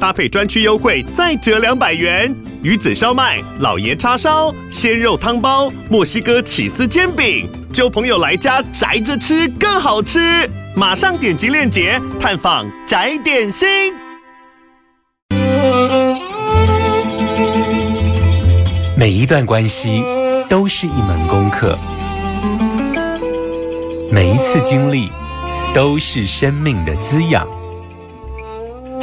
搭配专区优惠再折两百元。鱼子烧麦、老爷叉烧、鲜肉汤包、墨西哥起司煎饼，揪朋友来家宅着吃更好吃。马上点击链接探访宅点心。每一段关系都是一门功课，每一次经历都是生命的滋养。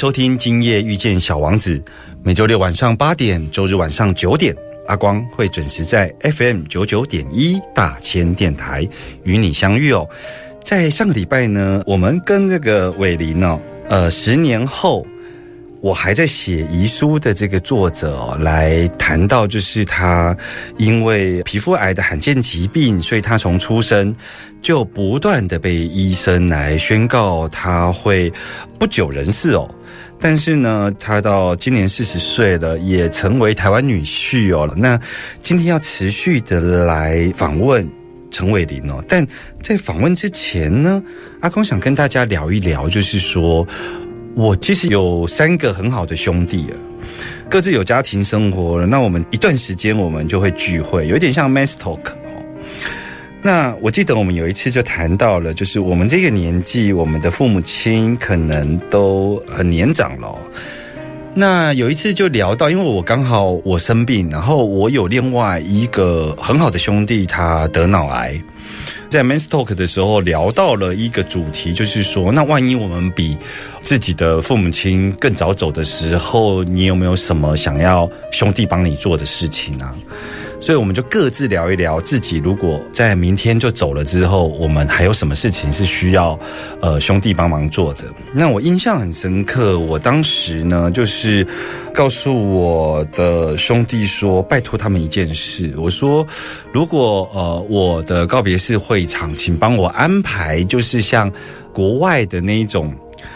收听《今夜遇见小王子》，每周六晚上八点，周日晚上九点，阿光会准时在 FM 九九点一大千电台与你相遇哦。在上个礼拜呢，我们跟这个伟林哦，呃，十年后我还在写遗书的这个作者哦，来谈到就是他因为皮肤癌的罕见疾病，所以他从出生就不断的被医生来宣告他会不久人世哦。但是呢，他到今年四十岁了，也成为台湾女婿哦。那今天要持续的来访问陈伟林哦，但在访问之前呢，阿公想跟大家聊一聊，就是说。我其实有三个很好的兄弟啊，各自有家庭生活了。那我们一段时间我们就会聚会，有点像 mass talk。那我记得我们有一次就谈到了，就是我们这个年纪，我们的父母亲可能都很年长了。那有一次就聊到，因为我刚好我生病，然后我有另外一个很好的兄弟，他得脑癌。在 Men's Talk 的时候聊到了一个主题，就是说，那万一我们比自己的父母亲更早走的时候，你有没有什么想要兄弟帮你做的事情啊？所以我们就各自聊一聊，自己如果在明天就走了之后，我们还有什么事情是需要呃兄弟帮忙做的？那我印象很深刻，我当时呢就是告诉我的兄弟说，拜托他们一件事，我说如果呃我的告别式会场，请帮我安排，就是像国外的那一种。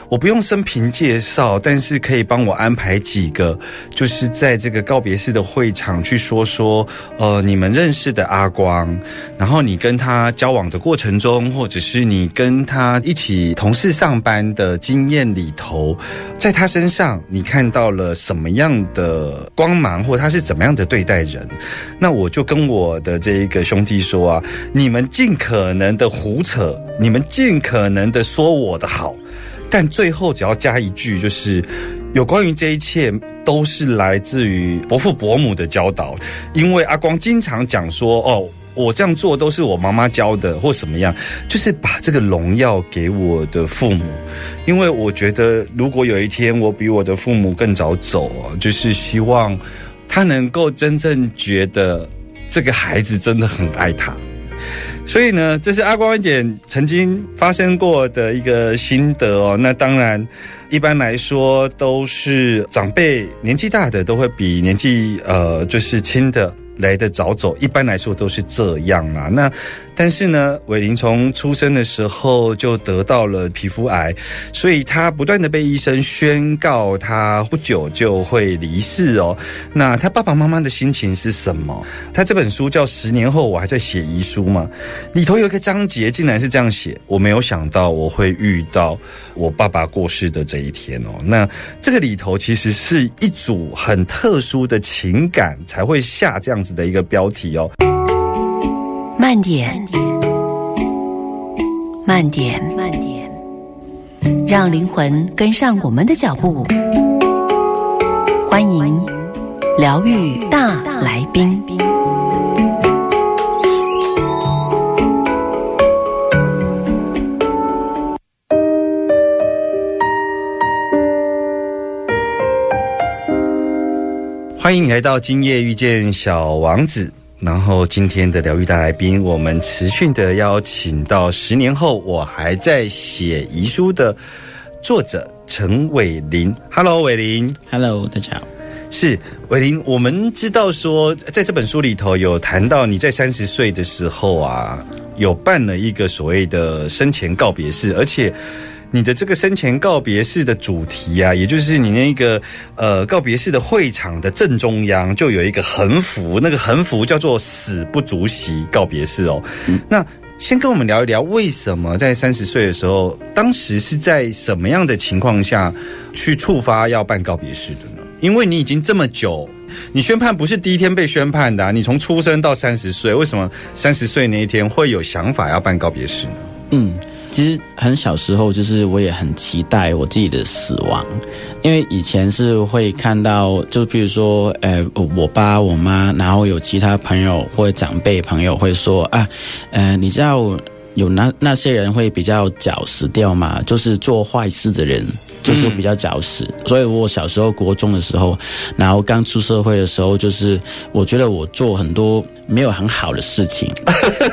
我不用生平介绍，但是可以帮我安排几个，就是在这个告别式的会场去说说，呃，你们认识的阿光，然后你跟他交往的过程中，或者是你跟他一起同事上班的经验里头，在他身上你看到了什么样的光芒，或他是怎么样的对待人？那我就跟我的这一个兄弟说啊，你们尽可能的胡扯，你们尽可能的说我的好。但最后只要加一句，就是有关于这一切都是来自于伯父伯母的教导，因为阿光经常讲说，哦，我这样做都是我妈妈教的，或什么样，就是把这个荣耀给我的父母，因为我觉得如果有一天我比我的父母更早走，就是希望他能够真正觉得这个孩子真的很爱他。所以呢，这是阿光一点曾经发生过的一个心得哦。那当然，一般来说都是长辈年纪大的都会比年纪呃就是轻的来的早走，一般来说都是这样啊。那但是呢，伟林从出生的时候就得到了皮肤癌，所以他不断的被医生宣告他不久就会离世哦。那他爸爸妈妈的心情是什么？他这本书叫《十年后我还在写遗书》嘛，里头有一个章节竟然是这样写：我没有想到我会遇到我爸爸过世的这一天哦。那这个里头其实是一组很特殊的情感才会下这样子的一个标题哦。慢点，慢点，慢点，让灵魂跟上我们的脚步。欢迎疗愈大来宾。欢迎你来到今夜遇见小王子。然后今天的疗愈大来宾，我们持续的邀请到十年后我还在写遗书的作者陈伟林。Hello，伟林。Hello，大家好。是伟林，我们知道说，在这本书里头有谈到你在三十岁的时候啊，有办了一个所谓的生前告别式，而且你的这个生前告别式的主题啊，也就是你那个呃告别式的会场的正中央就有一个横幅，那个横幅叫做“死不足惜告别式”哦。那先跟我们聊一聊，为什么在三十岁的时候，当时是在什么样的情况下去触发要办告别式的呢？因为你已经这么久，你宣判不是第一天被宣判的、啊，你从出生到三十岁，为什么三十岁那一天会有想法要办告别式呢？嗯，其实很小时候，就是我也很期待我自己的死亡，因为以前是会看到，就比如说，呃，我爸我妈，然后有其他朋友或者长辈朋友会说啊，呃，你知道有那那些人会比较早死掉嘛，就是做坏事的人。就是比较早死，所以我小时候国中的时候，然后刚出社会的时候，就是我觉得我做很多没有很好的事情，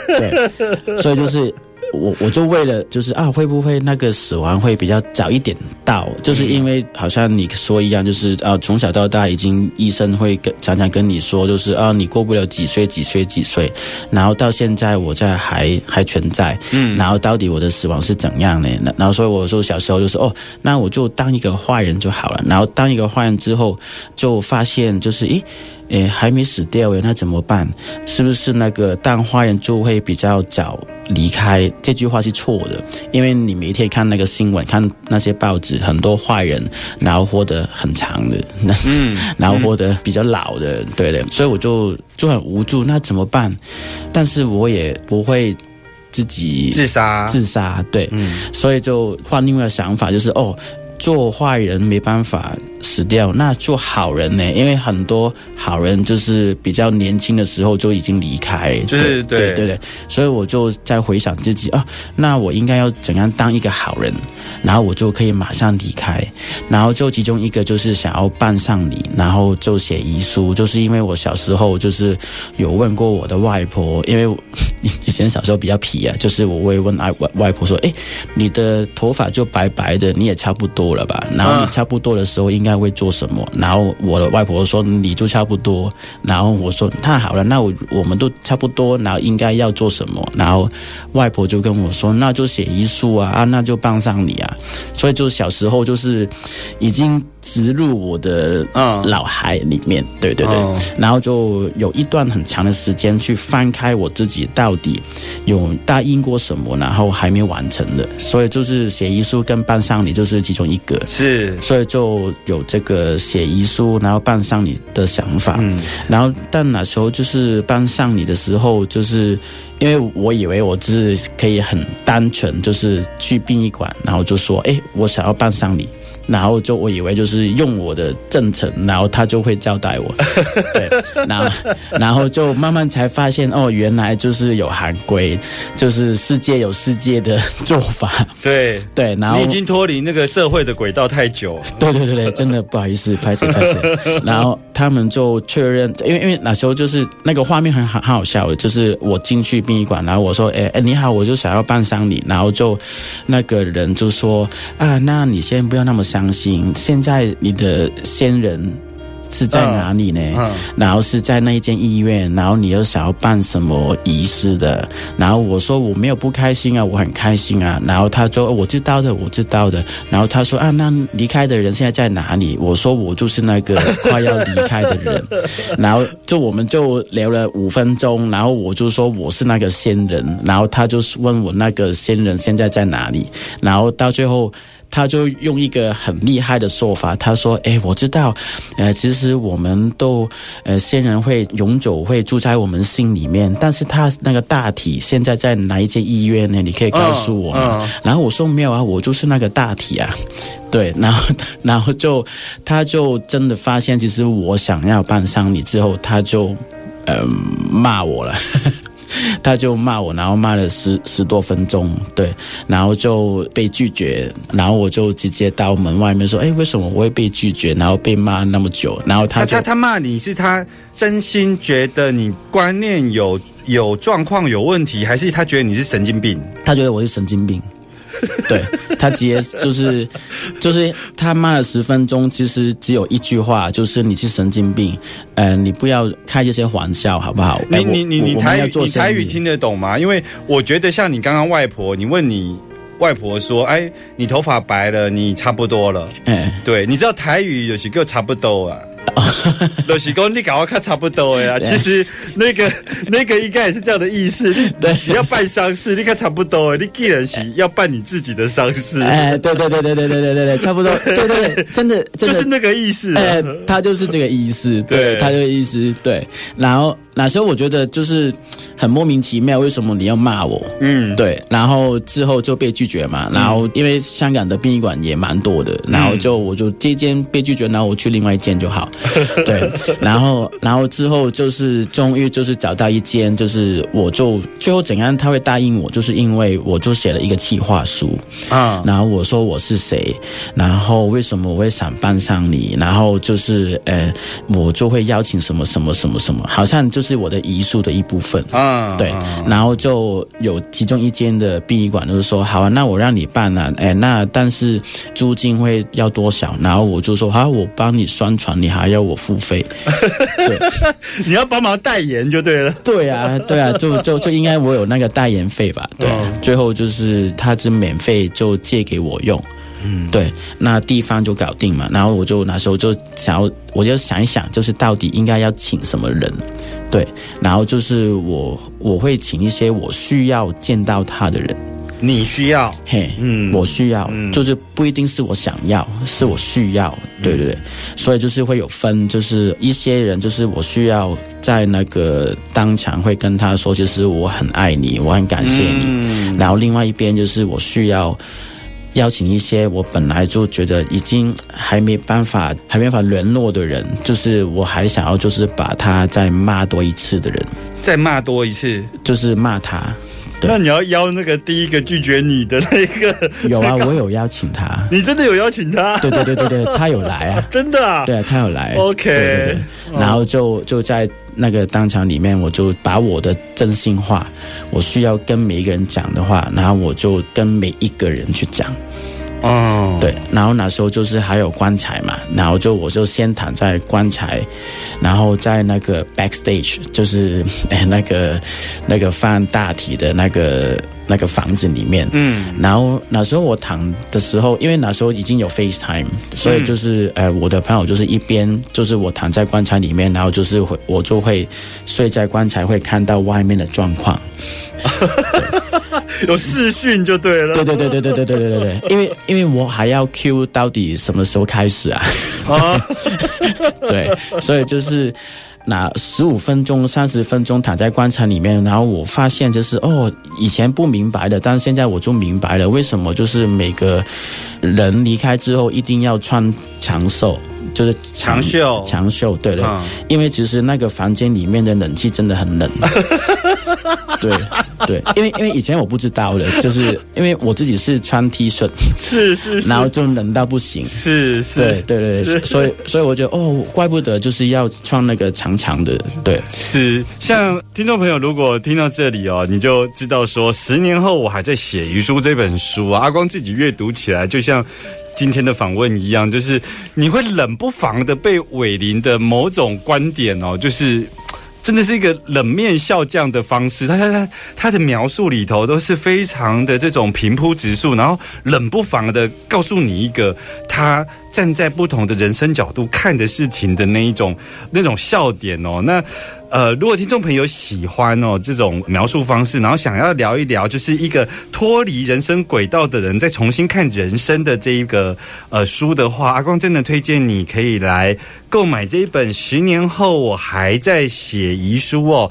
对，所以就是我我就为了就是啊，会不会那个死亡会比较早一点到？就是因为好像你说一样，就是啊，从小到大已经医生会跟常常跟你说，就是啊，你过不了几岁几岁几岁，然后到现在我在还还存在，嗯，然后到底我的死亡是怎样呢？然后所以我说小时候就是哦，那我就当一个坏人就好了，然后当一个坏人之后，就发现就是诶。诶，还没死掉诶，那怎么办？是不是那个当坏人就会比较早离开？这句话是错的，因为你每天看那个新闻，看那些报纸，很多坏人然后活得很长的，嗯，然后活得比较老的，对的，所以我就就很无助，那怎么办？但是我也不会自己自杀，自杀，对，嗯，所以就换另外的想法，就是哦。做坏人没办法死掉，那做好人呢？因为很多好人就是比较年轻的时候就已经离开，就是对对对对，所以我就在回想自己啊，那我应该要怎样当一个好人，然后我就可以马上离开。然后就其中一个就是想要办上礼，然后就写遗书，就是因为我小时候就是有问过我的外婆，因为以前小时候比较皮啊，就是我会问外外婆说，哎，你的头发就白白的，你也差不多。了吧，然后你差不多的时候应该会做什么？然后我的外婆说你就差不多，然后我说那好了，那我我们都差不多，然后应该要做什么？然后外婆就跟我说那就写遗书啊，啊那就帮上你啊，所以就小时候就是已经植入我的脑海里面，对对对，然后就有一段很长的时间去翻开我自己到底有答应过什么，然后还没完成的，所以就是写遗书跟帮上你就是其中一。个是，所以就有这个写遗书，然后办丧礼的想法。嗯，然后但那时候就是办丧礼的时候，就是因为我以为我是可以很单纯，就是去殡仪馆，然后就说，哎，我想要办丧礼。然后就我以为就是用我的正诚，然后他就会交代我，对，然后然后就慢慢才发现哦，原来就是有行规，就是世界有世界的做法，对。对，然后你已经脱离那个社会的轨道太久，对对对对，真的不好意思，拍谁拍谁，然后他们就确认，因为因为那时候就是那个画面很好很好笑的，就是我进去殡仪馆，然后我说，哎哎你好，我就想要办丧礼，然后就那个人就说啊，那你先不要那么伤心，现在你的先人是在哪里呢？嗯然后是在那一间医院，然后你又想要办什么仪式的？然后我说我没有不开心啊，我很开心啊。然后他说、哦我知道的，我知道的。然后他说啊，那离开的人现在在哪里？我说我就是那个 快要离开的人。然后就我们就聊了五分钟，然后我就说我是那个仙人，然后他就问我那个仙人现在在哪里，然后到最后。他就用一个很厉害的说法，他说：“哎，我知道，呃，其实我们都呃先人会永久会住在我们心里面，但是他那个大体现在在哪一间医院呢？你可以告诉我吗？”嗯嗯然后我说：“没有啊，我就是那个大体啊。”对，然后然后就他就真的发现，其实我想要办丧礼之后，他就呃骂我了。他就骂我，然后骂了十十多分钟，对，然后就被拒绝，然后我就直接到门外面说：“哎，为什么我会被拒绝？然后被骂那么久？”然后他他他他骂你是他真心觉得你观念有有状况有问题，还是他觉得你是神经病？他觉得我是神经病。对他直接就是就是他骂了十分钟，其实只有一句话，就是你是神经病，呃，你不要开这些玩笑好不好？你你你你台语你台语听得懂吗？因为我觉得像你刚刚外婆，你问你外婆说：“哎，你头发白了，你差不多了。”哎，对，你知道台语有些个差不多啊。就是讲你搞我看差不多呀，对其实那个那个应该也是这样的意思。你对你要办丧事，你看差不多，你既然是要办你自己的丧事，哎，对对对对对对对对对，差不多，对对对，真的就是那个意思啊。哎，他就是这个意思，对对，他这个意思，对。然后那时候我觉得就是很莫名其妙，为什么你要骂我？嗯，对，然后之后就被拒绝嘛，然后因为香港的殡仪馆也蛮多的，然后就我就这间被拒绝，然后我去另外一间就好，对，然后然后之后就是终于就是找到一间，就是我就最后怎样他会答应我，就是因为我就写了一个企划书，啊，然后我说我是谁，然后为什么我会想办上你，然后就是呃，我就会邀请什么什么什么什么，好像就是我的遗书的一部分。啊，对，然后就有其中一间的殡仪馆就是说，好啊，那我让你办啊，哎，那但是租金会要多少？然后我就说，好，我帮你宣传，你还要我付费？对，你要帮忙代言就对了。对啊，对啊，就就就应该我有那个代言费吧？对，嗯最后就是他是免费就借给我用。嗯，对，那地方就搞定嘛，然后我就那时候就想要，我就想一想，就是到底应该要请什么人，对，然后就是我我会请一些我需要见到他的人，你需要，嘿，嗯。我需要，嗯。就是不一定是我想要，是我需要，对对对，所以就是会有分，就是一些人就是我需要在那个当场会跟他说，就是我很爱你，我很感谢你，嗯。然后另外一边就是我需要。邀请一些我本来就觉得已经还没办法、还没办法联络的人，就是我还想要，就是把他再骂多一次的人，再骂多一次。就是骂他。对那你要邀那个第一个拒绝你的那个，有啊，我有邀请他。你真的有邀请他？对对对对对，他有来啊。真的啊？对啊，他有来。OK 对对对，然后就就在那个当场里面，我就把我的真心话，我需要跟每一个人讲的话，然后我就跟每一个人去讲。哦，对，然后那时候就是还有棺材嘛，然后就我就先躺在棺材，然后在那个 backstage，就是 哎那个那个放大体的那个那个房子里面，嗯，然后那时候我躺的时候，因为那时候已经有 FaceTime，所以就是、呃我的朋友就是一边就是我躺在棺材里面，然后就是会我就会睡在棺材，会看到外面的状况。有视讯就对了。对对对对对对对对对对，因为因为我还要 Q 到底什么时候开始啊？啊，对，所以就是那十五分钟、三十分钟躺在棺材里面，然后我发现就是哦，以前不明白的，但是现在我就明白了，为什么就是每个人离开之后一定要穿长袖。就是长袖长袖，对对，因为其实那个房间里面的冷气真的很冷，对对，因为因为以前我不知道的，就是因为我自己是穿 T 恤，是是是，然后就冷到不行，是是，对对对对，所以所以我觉得哦，怪不得就是要穿那个长长的，对是，像听众朋友，如果听到这里哦，你就知道说，十年后我还在写遗书这本书啊，阿光自己阅读起来，就像今天的访问一样，就是你会冷不防的被伟林的某种观点哦，就是。真的是一个冷面笑匠的方式，他他他他的描述里头都是非常的这种平铺直述，然后冷不防的告诉你一个他站在不同的人生角度看的事情的那一种那种笑点哦。那呃，如果听众朋友喜欢哦这种描述方式，然后想要聊一聊，就是一个脱离人生轨道的人再重新看人生的这一个呃书的话，阿光真的推荐你可以来购买这一本《十年后我还在写遗书》哦。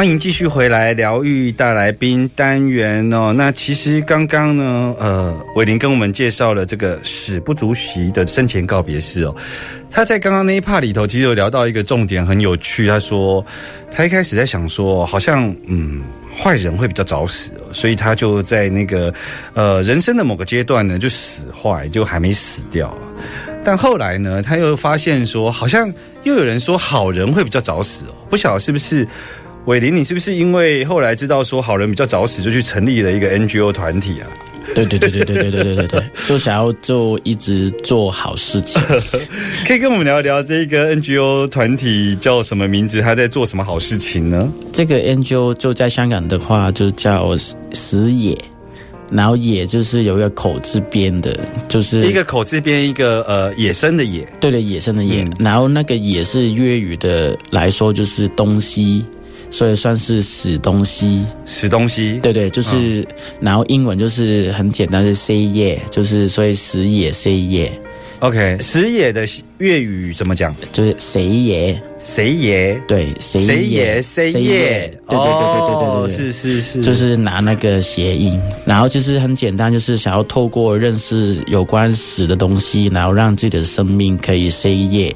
欢迎继续回来疗愈大来宾单元哦。那其实刚刚呢，呃，伟林跟我们介绍了这个史不足惜的生前告别式哦。他在刚刚那一 part 里头，其实有聊到一个重点，很有趣。他说，他一开始在想说，好像嗯，坏人会比较早死，所以他就在那个呃人生的某个阶段呢，就死坏，就还没死掉。但后来呢，他又发现说，好像又有人说好人会比较早死哦。不晓得是不是？伟林，你是不是因为后来知道说好人比较早死，就去成立了一个 NGO 团体啊？对对对对对对对对对对，就想要就一直做好事情。可以跟我们聊一聊这个 NGO 团体叫什么名字？他在做什么好事情呢？这个 NGO 就在香港的话，就叫死野，然后野就是有一个口字边的，就是一个口字边一个呃野生的野，对对，野生的野。然后那个野是粤语的来说，就是东西。所以算是死东西，死东西，对对，就是，然后英文就是很简单，是 say yeah，就是所以死也 say yeah，OK，死也的粤语怎么讲？就是谁也谁也对谁也谁也，对对对对对对，是是是，就是拿那个谐音，然后就是很简单，就是想要透过认识有关死的东西，然后让自己的生命可以 say yeah。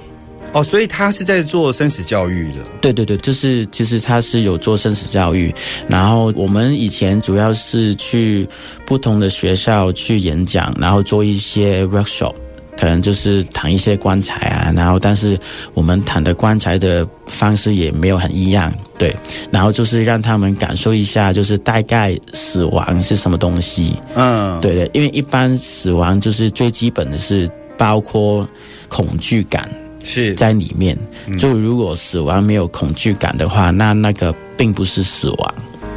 哦，所以他是在做生死教育的。对对对，就是其实他是有做生死教育。然后我们以前主要是去不同的学校去演讲，然后做一些 workshop，可能就是谈一些棺材啊。然后但是我们谈的棺材的方式也没有很一样，对。然后就是让他们感受一下，就是大概死亡是什么东西。嗯，对对，因为一般死亡就是最基本的是包括恐惧感。是。在里面，就如果死亡没有恐惧感的话，那那个并不是死亡。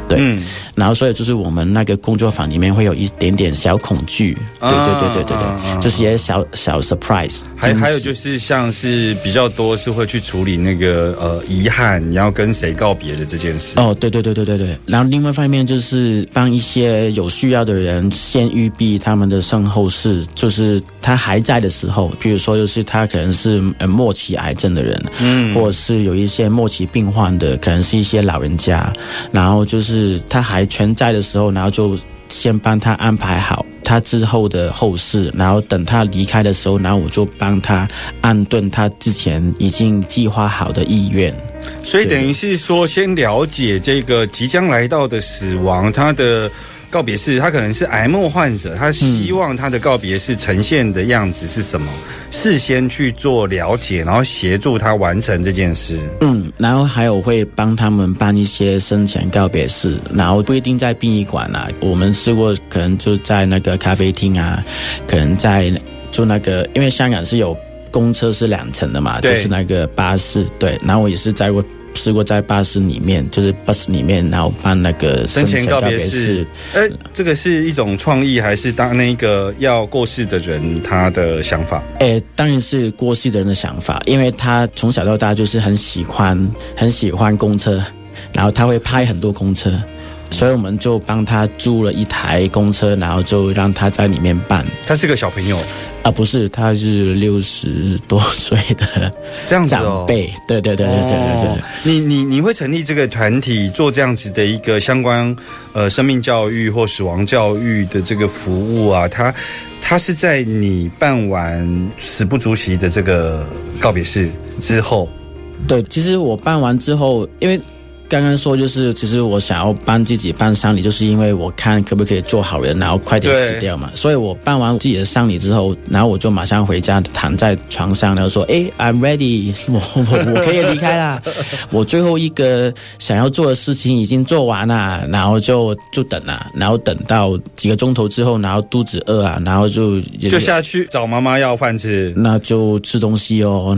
对，然后所以就是我们那个工作坊里面会有一点点小恐惧，对对对对对对，就是些小小 surprise。还还有就是像是比较多是会去处理那个呃遗憾，你要跟谁告别的这件事。哦，对对对对对对。然后另外一方面就是帮一些有需要的人先预备他们的身后事，就是他还在的时候，比如说就是他可能是呃末期癌症的人，嗯，或者是有一些末期病患的，可能是一些老人家，然后就是。是他还全在的时候，然后就先帮他安排好他之后的后事，然后等他离开的时候，然后我就帮他安顿他之前已经计划好的意愿。所以等于是说，先了解这个即将来到的死亡，他的。告别式，他可能是癌末患者，他希望他的告别式呈现的样子是什么？事先去做了解，然后协助他完成这件事。嗯，然后还有会帮他们办一些生前告别式，然后不一定在殡仪馆啊，我们试过可能就在那个咖啡厅啊，可能在就那个，因为香港是有公车是两层的嘛，就是那个巴士，对，然后我也是在过。试过在巴士里面，就是巴士里面，然后办那个生前告别式。呃，这个是一种创意，还是当那个要过世的人他的想法？哎，当然是过世的人的想法，因为他从小到大就是很喜欢很喜欢公车，然后他会拍很多公车。所以我们就帮他租了一台公车，然后就让他在里面办。他是个小朋友啊，不是，他是六十多岁的这样子长辈。对对对对对对对。你你你会成立这个团体做这样子的一个相关呃生命教育或死亡教育的这个服务啊？他他是在你办完死不足惜的这个告别式之后。对，其实我办完之后，因为。刚刚说就是，其实我想要帮自己办丧礼，就是因为我看可不可以做好人，然后快点死掉嘛。所以我办完自己的丧礼之后，然后我就马上回家躺在床上，然后说：“哎，I'm ready，我我我可以离开啦。我最后一个想要做的事情已经做完了，然后就就等了，然后等到几个钟头之后，然后肚子饿啊，然后就就下去找妈妈要饭吃，那就吃东西哦。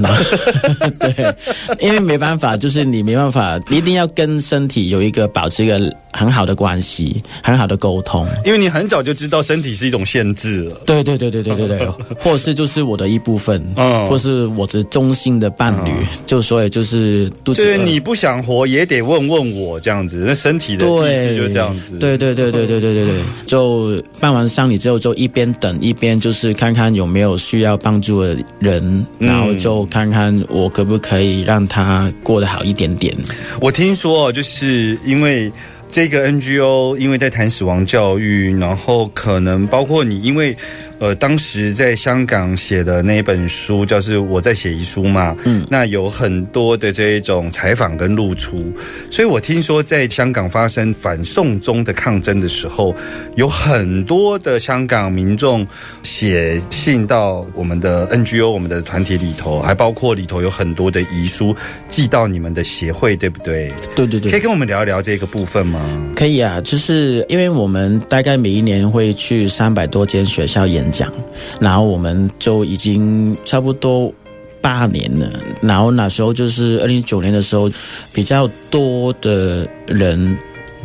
对，因为没办法，就是你没办法，一定要。跟身体有一个保持一个很好的关系，很好的沟通。因为你很早就知道身体是一种限制了。对对对对对对对，或是就是我的一部分，嗯或是我的中心的伴侣，就所以就是肚子饿就是你不想活也得问问我这样子，那身体的意思，就是这样子。对对对对对对对对，就办完丧礼之后，就一边等一边就是看看有没有需要帮助的人，嗯然后就看看我可不可以让他过得好一点点。我听说哦，就是因为这个 NGO 因为在谈死亡教育，然后可能包括你，因为呃当时在香港写的那一本书，就是我在写遗书嘛，嗯，那有很多的这一种采访跟露出，所以我听说在香港发生反送中的抗争的时候，有很多的香港民众写信到我们的 NGO 我们的团体里头，还包括里头有很多的遗书寄到你们的协会，对不对？对对对可以，跟我们聊一聊这个部分吗？可以啊，就是因为我们大概每一年会去三百多间学校演讲，然后我们就已经差不多八年了。然后那时候就是二零一九年的时候，比较多的人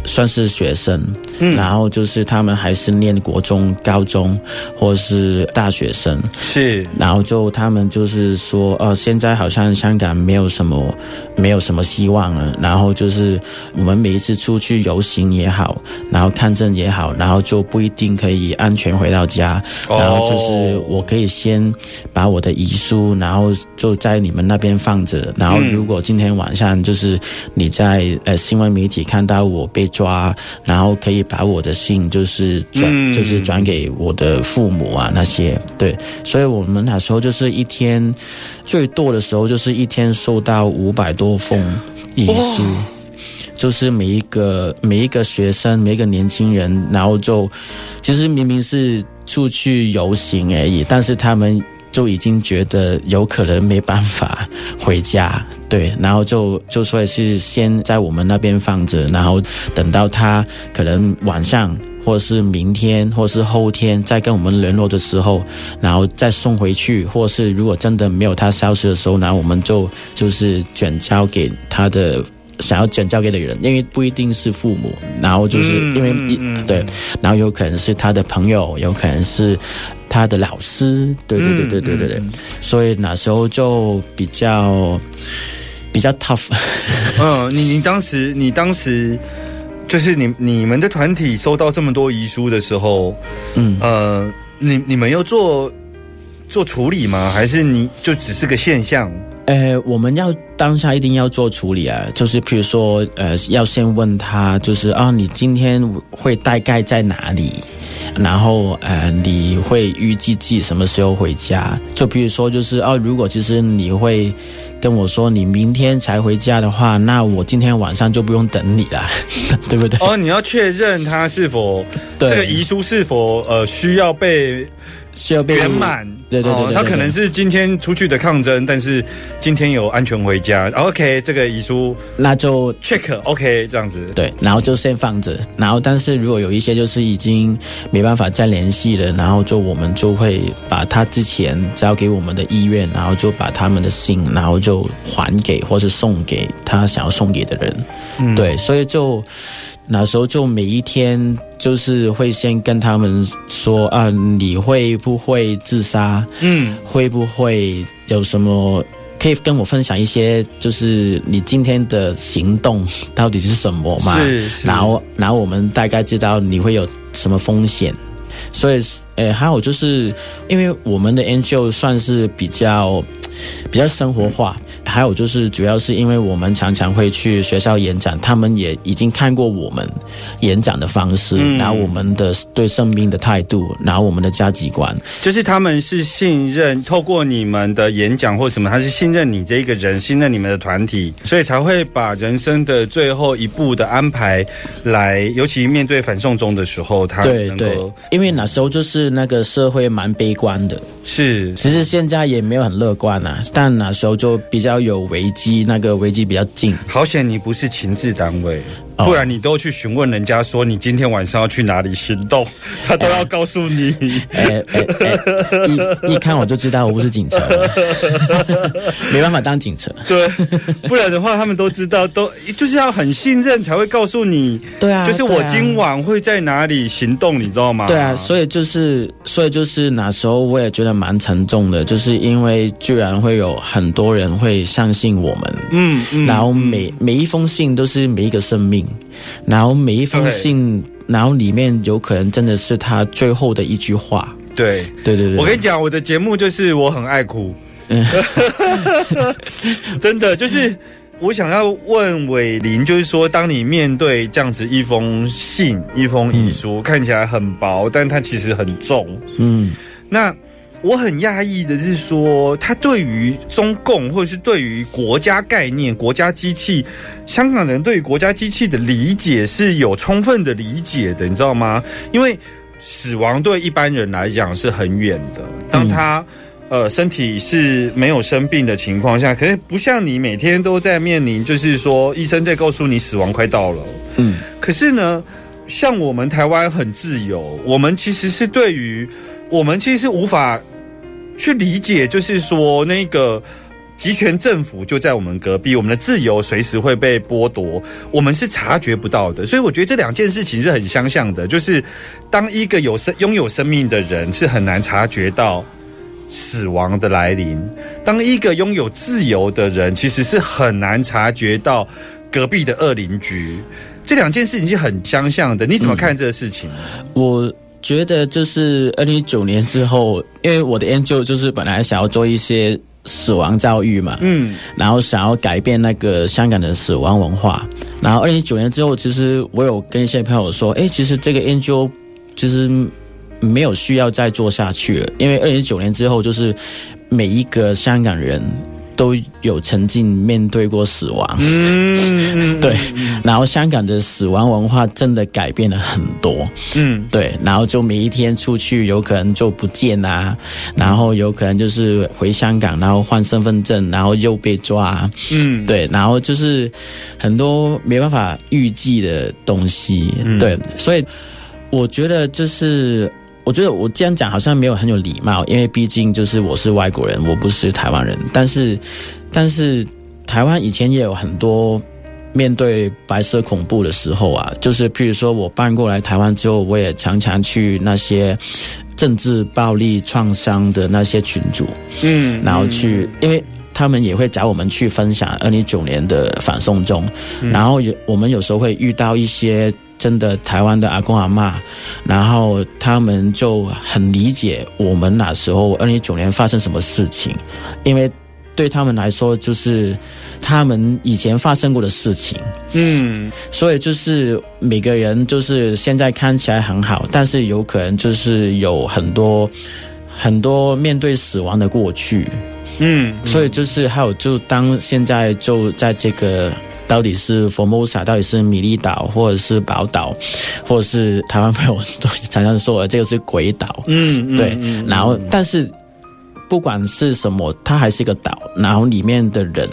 算是学生，嗯然后就是他们还是念国中、高中或是大学生，是，然后就他们就是说，呃，现在好像香港没有什么没有什么希望了。然后就是我们每一次出去游行也好，然后看证也好，然后就不一定可以安全回到家。哦然后就是我可以先把我的遗书，然后就在你们那边放着。然后如果今天晚上就是你在呃新闻媒体看到我被抓，然后可以把我的信就是转、嗯就是转给我的父母啊那些。对，所以我们那时候就是一天最多的时候就是一天收到五百多封遗书。就是每一个每一个学生，每一个年轻人，然后就其实明明是出去游行而已，但是他们就已经觉得有可能没办法回家，对，然后就就所以是先在我们那边放着，然后等到他可能晚上。或是明天，或是后天再跟我们联络的时候，然后再送回去，或是如果真的没有他消失的时候，然后我们就就是转交给他的想要转交给的人，因为不一定是父母，然后就是嗯因为一、对，然后有可能是他的朋友，有可能是他的老师，对对对对对对对，所以那时候就比较比较 tough，嗯，你你当时你当时就是你你们的团体收到这么多遗书的时候，嗯。呃，你你们要做做处理吗？还是你就只是个现象？呃，我们要当下一定要做处理啊，就是比如说，呃，要先问他，就是啊，你今天会大概在哪里？然后呃，你会预计自己什么时候回家？就比如说，就是哦、如果其实你会跟我说你明天才回家的话，那我今天晚上就不用等你了，对不对？哦，你要确认他是否对这个遗书是否呃需要被需要被圆满。对对对他可能是今天出去的抗争，但是今天有安全回家。OK，这个遗书那就 check OK 这样子。对，然后就先放着，然后但是如果有一些就是已经没办法再联系了，然后就我们就会把他之前交给我们的医院，然后就把他们的信，然后就还给或是送给他想要送给的人。嗯对，所以就那时候就每一天就是会先跟他们说啊，你会不会自杀？嗯，会不会有什么可以跟我分享一些，就是你今天的行动到底是什么嘛？是是然后，然后我们大概知道你会有什么风险。所以，呃，还有就是，因为我们的 NGO 算是比较比较生活化，还有就是，主要是因为我们常常会去学校演讲，他们也已经看过我们演讲的方式，嗯。然后我们的对生命的态度，然后我们的价值观，就是他们是信任，透过你们的演讲或什么，他是信任你这一个人，信任你们的团体，所以才会把人生的最后一步的安排来，尤其面对反送中的时候，他能对对。够，因为那时候就是那个社会蛮悲观的，是。其实现在也没有很乐观啊，但那时候就比较有危机，那个危机比较近。好险你不是情治单位，哦不然你都去询问人家说你今天晚上要去哪里行动，他都要告诉你。哎哎哎，一一看我就知道我不是警察，没办法当警察。对，不然的话他们都知道，都就是要很信任才会告诉你。对啊，就是我今晚会在哪里行动，你知道吗？对啊，所以就是，所以就是那时候我也觉得蛮沉重的，就是因为居然会有很多人会相信我们，嗯嗯然后每每一封信都是每一个生命，然后每一封对。信，然后里面有可能真的是他最后的一句话。对。对对对，我跟你讲，我的节目就是我很爱哭，真的就是我想要问伟林，就是说，当你面对这样子一封信、一封遗书，看起来很薄，但它其实很重。嗯，那我很讶异的是说，他对于中共或者是对于国家概念、国家机器，香港人对于国家机器的理解是有充分的理解的，你知道吗？因为死亡对一般人来讲是很远的，当他、呃身体是没有生病的情况下，可是不像你每天都在面临，就是说医生在告诉你死亡快到了，嗯，可是呢，像我们台湾很自由，我们其实是对于我们其实是无法去理解，就是说那个集权政府就在我们隔壁，我们的自由随时会被剥夺，我们是察觉不到的。所以我觉得这两件事情是很相像的，就是当一个有生拥有生命的人是很难察觉到。死亡的来临，当一个拥有自由的人，其实是很难察觉到隔壁的恶邻居。这两件事情是很相像的，你怎么看这个事情？我觉得就是二零一九年之后，因为我的研究就是本来想要做一些死亡教育嘛，嗯，然后想要改变那个香港的死亡文化。然后二零一九年之后，其实我有跟一些朋友说，哎，其实这个研究其实没有需要再做下去了，因为二零一九年之后，就是每一个香港人都有曾经面对过死亡。嗯，对，然后香港的死亡文化真的改变了很多，嗯，对，然后就每一天出去有可能就不见啊，然后有可能就是回香港，然后换身份证，然后又被抓，嗯，对，然后就是很多没办法预计的东西，对，所以我觉得就是。我觉得我这样讲好像没有很有礼貌，因为毕竟就是我是外国人，我不是台湾人。但是，但是台湾以前也有很多面对白色恐怖的时候啊，就是譬如说我搬过来台湾之后，我也常常去那些政治暴力创伤的那些群组，嗯，然后去，因为他们也会找我们去分享二零一九年的反送中，嗯然后有我们有时候会遇到一些真的台湾的阿公阿妈，然后他们就很理解我们那时候二零一九年发生什么事情，因为对他们来说就是他们以前发生过的事情，嗯，所以就是每个人就是现在看起来很好，但是有可能就是有很多很多面对死亡的过去，嗯，所以就是还有就当现在就在这个。到底是 Formosa，到底是米利岛，或者是宝岛，或者是台湾朋友都常常说的这个是鬼岛，嗯，对，然后但是不管是什么，它还是一个岛，然后里面的人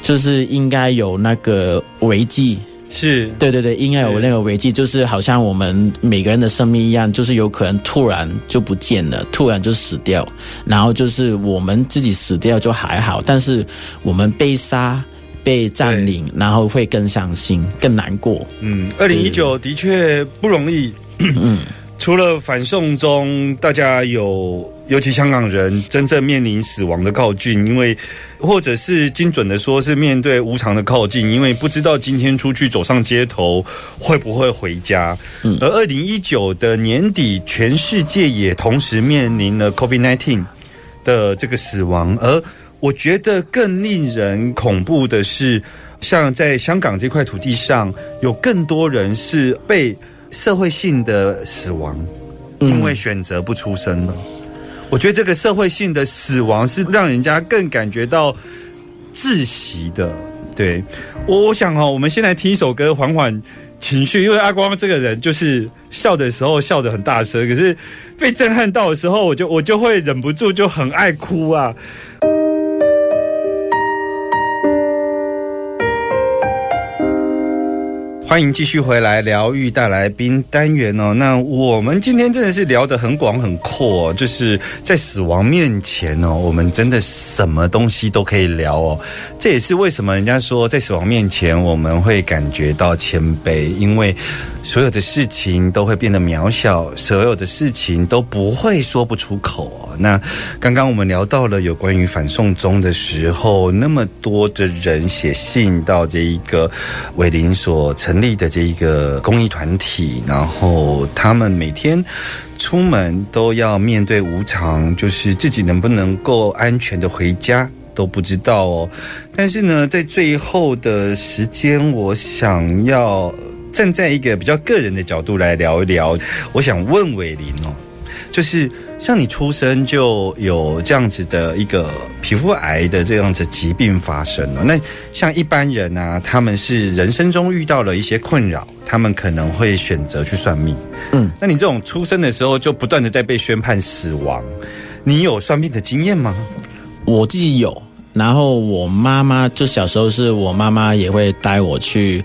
就是应该有那个危机，是，对对对，应该有那个危机，就是好像我们每个人的生命一样，就是有可能突然就不见了，突然就死掉，然后就是我们自己死掉就还好，但是我们被杀。被占领，然后会更伤心、更难过。嗯，二零一九的确不容易。嗯，除了反送中，大家有，尤其香港人真正面临死亡的靠近，因为或者是精准的说，是面对无常的靠近，因为不知道今天出去走上街头会不会回家。嗯，而二零一九的年底，全世界也同时面临了 COVID-19 的这个死亡，而我觉得更令人恐怖的是，像在香港这块土地上，有更多人是被社会性的死亡，因为选择不出生了。我觉得这个社会性的死亡是让人家更感觉到窒息的。对我，我想哦，我们先来听一首歌，缓缓情绪，因为阿光这个人就是笑的时候笑得很大声，可是被震撼到的时候，我就我就会忍不住就很爱哭啊。欢迎继续回来疗愈带来宾单元哦。那我们今天真的是聊得很广很阔、哦，就是在死亡面前哦，我们真的什么东西都可以聊哦。这也是为什么人家说在死亡面前我们会感觉到谦卑，因为所有的事情都会变得渺小，所有的事情都不会说不出口哦。那刚刚我们聊到了有关于反送中的时候，那么多的人写信到这一个伟林所成力的这一个公益团体，然后他们每天出门都要面对无常，就是自己能不能够安全的回家。都不知道哦，但是呢，在最后的时间，我想要站在一个比较个人的角度来聊一聊。我想问伟林哦，就是像你出生就有这样子的一个皮肤癌的这样子疾病发生了，那像一般人啊，他们是人生中遇到了一些困扰，他们可能会选择去算命。嗯，那你这种出生的时候就不断的在被宣判死亡，你有算命的经验吗？我自己有，然后我妈妈就小时候是我妈妈也会带我去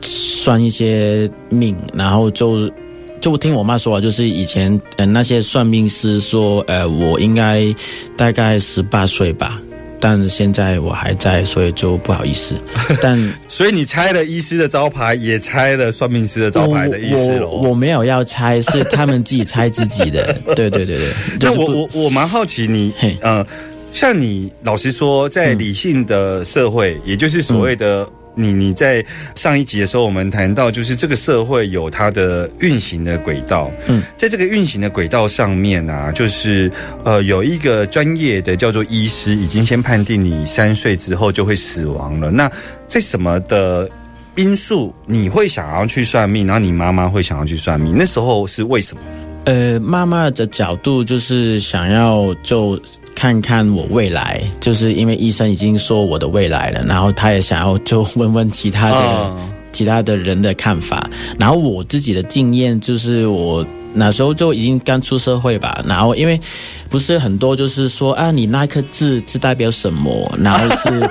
算一些命，然后就就听我妈说啊，就是以前呃那些算命师说，呃我应该大概十八岁吧。但现在我还在，所以就不好意思。但所以你拆了医师的招牌，也拆了算命 师的招牌的意思喽？我我没有要拆，是他们自己拆自己的。对对对对。那我我我蛮好奇你，呃，像你老实说，在理性的社会，也就是所谓的你你在上一集的时候，我们谈到，就是这个社会有它的运行的轨道。嗯，在这个运行的轨道上面啊，就是呃有一个专业的叫做医师，已经先判定你三岁之后就会死亡了。那在什么的因素你会想要去算命，然后你妈妈会想要去算命？那时候是为什么？呃，妈妈的角度就是想要就看看我未来，就是因为医生已经说我的未来了，然后他也想要就问问其他的、哦其他的人的看法。然后我自己的经验就是我。那时候就已经刚出社会吧，然后因为不是很多，就是说啊，你那颗痣是代表什么？然后是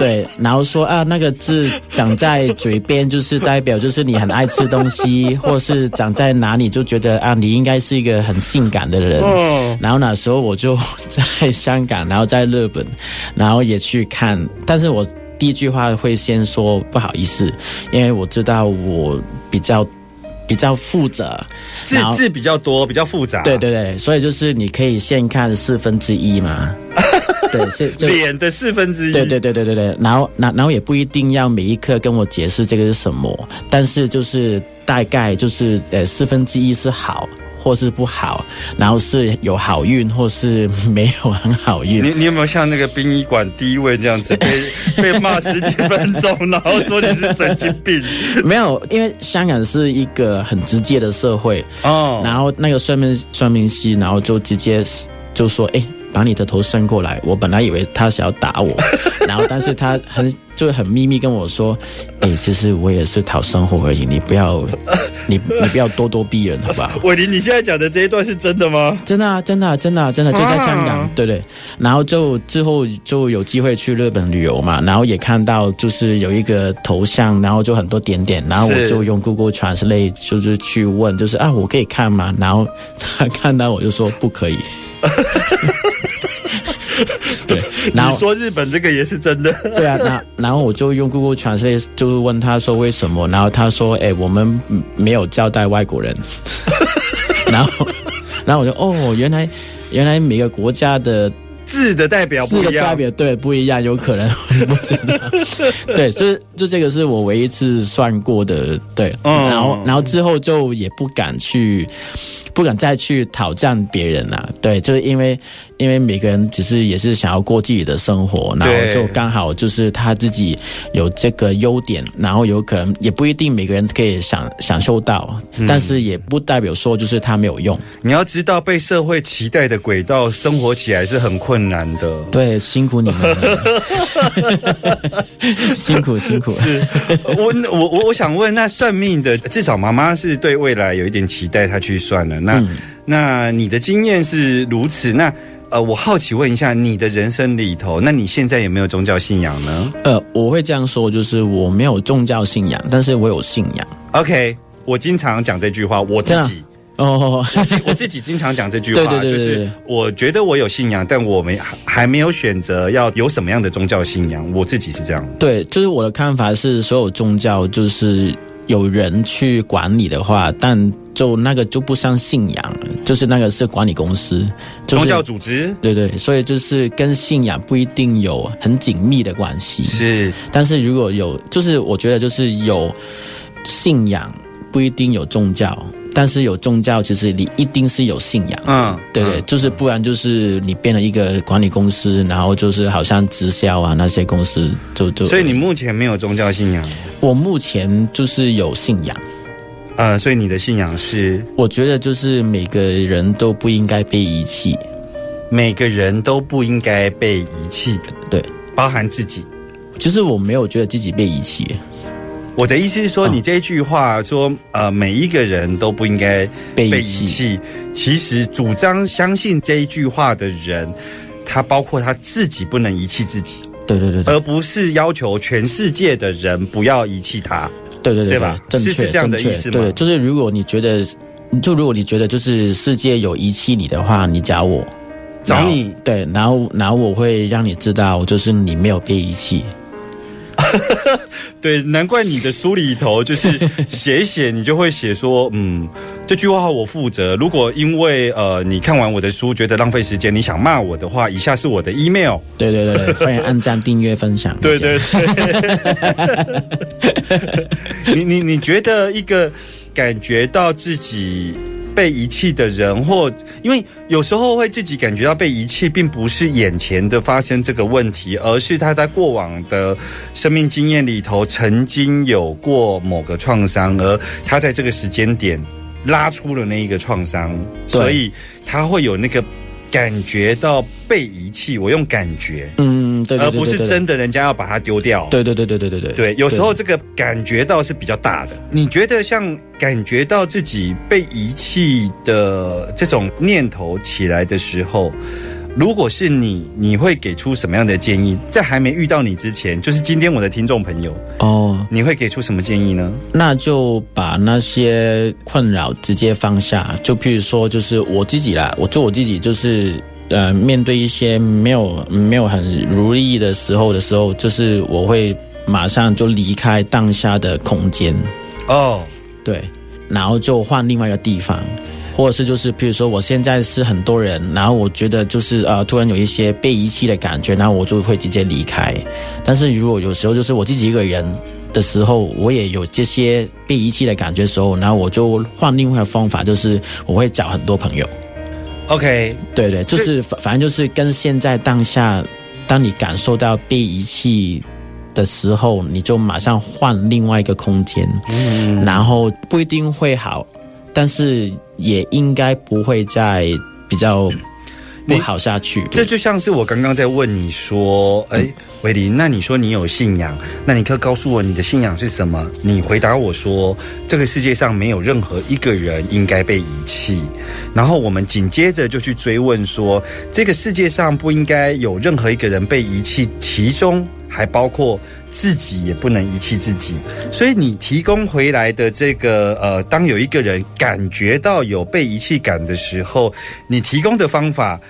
对，然后说啊，那个字长在嘴边，就是代表就是你很爱吃东西，或是长在哪里就觉得啊，你应该是一个很性感的人。哦然后那时候我就在香港，然后在日本，然后也去看，但是我第一句话会先说不好意思，因为我知道我比较比较负责，字字比较多，比较复杂。对对对，所以就是你可以先看四分之一嘛，对，是脸的四分之一。对对对对对对，然后然然后也不一定要每一刻跟我解释这个是什么，但是就是大概就是呃四分之一是好或是不好，然后是有好运或是 没有很好运。你你有没有像那个殡仪馆第一位这样子被 被骂十几分钟，然后说你是神经病？没有，因为香港是一个很直接的社会，哦，然后那个算命算命师，然后就直接就说：“哎，把你的头伸过来。”我本来以为他想要打我，然后但是他很就很秘密跟我说：“哎，其实我也是讨生活而已，你不要 你你不要咄咄逼人，好不好？” 伟林，你现在讲的这一段是真的吗？真的啊，真的啊、真的啊、真的就在香港，啊对对。然后就之后就有机会去日本旅游嘛，然后也看到就是有一个头像，然后就很多点点，然后我就用 Google Translate 就是去问，就是啊，我可以看吗？然后他看到我就说不可以。对，然后你说日本这个也是真的。对啊，那然后我就用 Google Translate 就问他说为什么，然后他说，哎，我们没有交代外国人。然后，然后我就哦，原来原来每个国家的字的代表字的代不一样。表对不一样，有可能我不知道。对，就是就这个是我唯一一次算过的，对。嗯然后然后之后就也不敢去，不敢再去挑战别人啦。对，就是因为因为每个人只是也是想要过自己的生活，然后就刚好就是他自己有这个优点，然后有可能也不一定每个人可以享享受到，嗯但是也不代表说就是他没有用。你要知道，被社会期待的轨道生活起来是很困难的。对，辛苦你们了，辛苦辛苦。是我我我我想问，那算命的至少妈妈是对未来有一点期待，她去算了。那、嗯那你的经验是如此，那呃，我好奇问一下，你的人生里头，那你现在有没有宗教信仰呢呃，我会这样说，就是我没有宗教信仰，但是我有信仰。？OK，我经常讲这句话，我自己。哦，我自己经常讲这句话，对对对对就是我觉得我有信仰，但我没还还没有选择要有什么样的宗教信仰，我自己是这样。对，就是我的看法是，所有宗教就是有人去管理的话，但就那个就不像信仰，就是那个是管理公司，就是、宗教组织对对，所以就是跟信仰不一定有很紧密的关系。是但是如果有，就是我觉得就是有信仰不一定有宗教，但是有宗教其实你一定是有信仰。嗯，对对，嗯就是不然就是你变了一个管理公司，然后就是好像直销啊那些公司就就。所以你目前没有宗教信仰，我目前就是有信仰，呃，所以你的信仰是我觉得就是每个人都不应该被遗弃。每个人都不应该被遗弃，对，包含自己。就是我没有觉得自己被遗弃。我的意思是说，嗯你这一句话说，呃，每一个人都不应该被被遗弃遗弃。其实主张相信这一句话的人，他包括他自己不能遗弃自己，对对对对而不是要求全世界的人不要遗弃他。对对对对吧正确是是这样的正确意思吗对，就是如果你觉得，就如果你觉得就是世界有遗弃你的话，你找我。找你对，然后然后我会让你知道，就是你没有被遗弃。对，难怪你的书里头就是写一写，你就会写说，嗯，这句话我负责。如果因为呃你看完我的书觉得浪费时间，你想骂我的话，以下是我的 email。对对对对，欢迎按赞、订阅、分享。对对对，你你你觉得一个感觉到自己被遗弃的人，或因为有时候会自己感觉到被遗弃，并不是眼前的发生这个问题，而是他在过往的生命经验里头曾经有过某个创伤，而他在这个时间点拉出了那一个创伤，所以他会有那个感觉到被遗弃，我用感觉，嗯，而不是真的人家要把它丢掉。对对对对对对对，对，有时候这个感觉到是比较大的。你觉得像感觉到自己被遗弃的这种念头起来的时候？如果是你，你会给出什么样的建议？在还没遇到你之前，就是今天我的听众朋友，哦，你会给出什么建议呢？那就把那些困扰直接放下。就譬如说，就是我自己啦，我做我自己，就是呃，面对一些没有没有很如意的时候的时候，就是我会马上就离开当下的空间，哦，对，然后就换另外一个地方。或者是就是，比如说我现在是很多人，然后我觉得就是呃，突然有一些被遗弃的感觉，然后我就会直接离开。但是如果有时候就是我自己一个人的时候，我也有这些被遗弃的感觉的时候，然后我就换另外的方法，就是我会找很多朋友。OK，对对，就是反反正就是跟现在当下，当你感受到被遗弃的时候，你就马上换另外一个空间，嗯，然后不一定会好，但是也应该不会再比较不好下去。这就像是我刚刚在问你说，哎，维林，那你说你有信仰，那你可以告诉我你的信仰是什么？你回答我说，这个世界上没有任何一个人应该被遗弃。然后我们紧接着就去追问说，这个世界上不应该有任何一个人被遗弃，其中还包括自己也不能遗弃自己。所以你提供回来的这个呃，当有一个人感觉到有被遗弃感的时候，你提供的方法。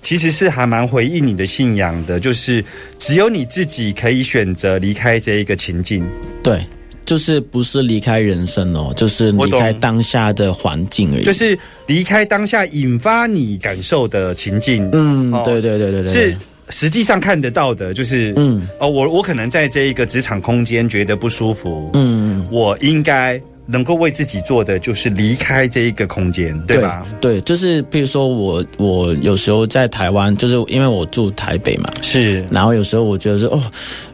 其实是还蛮回应你的信仰的，就是只有你自己可以选择离开这一个情境。对，就是不是离开人生哦，就是离开当下的环境而已。就是离开当下引发你感受的情境，嗯，哦对对对对对，是实际上看得到的，就是嗯。嗯，哦，我我可能在这一个职场空间觉得不舒服，嗯，我应该能够为自己做的就是离开这一个空间，对吧？对，就是比如说我我有时候在台湾，就是因为我住台北嘛，是，然后有时候我觉得说哦，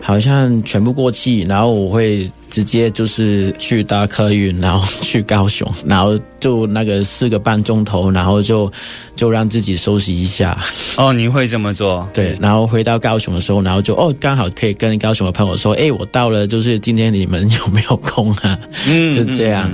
好像全部过气，然后我会直接就是去搭客运，然后去高雄，然后就那个四个半钟头，然后就就让自己休息一下。哦，您会这么做？对，然后回到高雄的时候，然后就哦，刚好可以跟高雄的朋友说，哎，我到了，就是今天你们有没有空啊？嗯 就这样。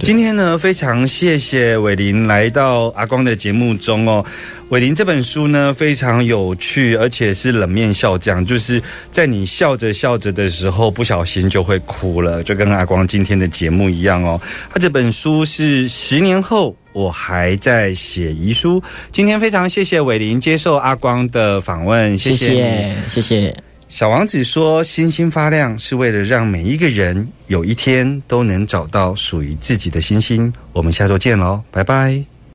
今天呢，非常谢谢伟林来到阿光的节目中哦。伟林这本书呢非常有趣，而且是冷面笑匠，就是在你笑着笑着的时候，不小心就会哭了，就跟阿光今天的节目一样哦。他这本书是十年后我还在写遗书。今天非常谢谢伟林接受阿光的访问，谢谢谢谢谢。小王子说：“星星发亮是为了让每一个人有一天都能找到属于自己的星星。”我们下周见喽，拜拜。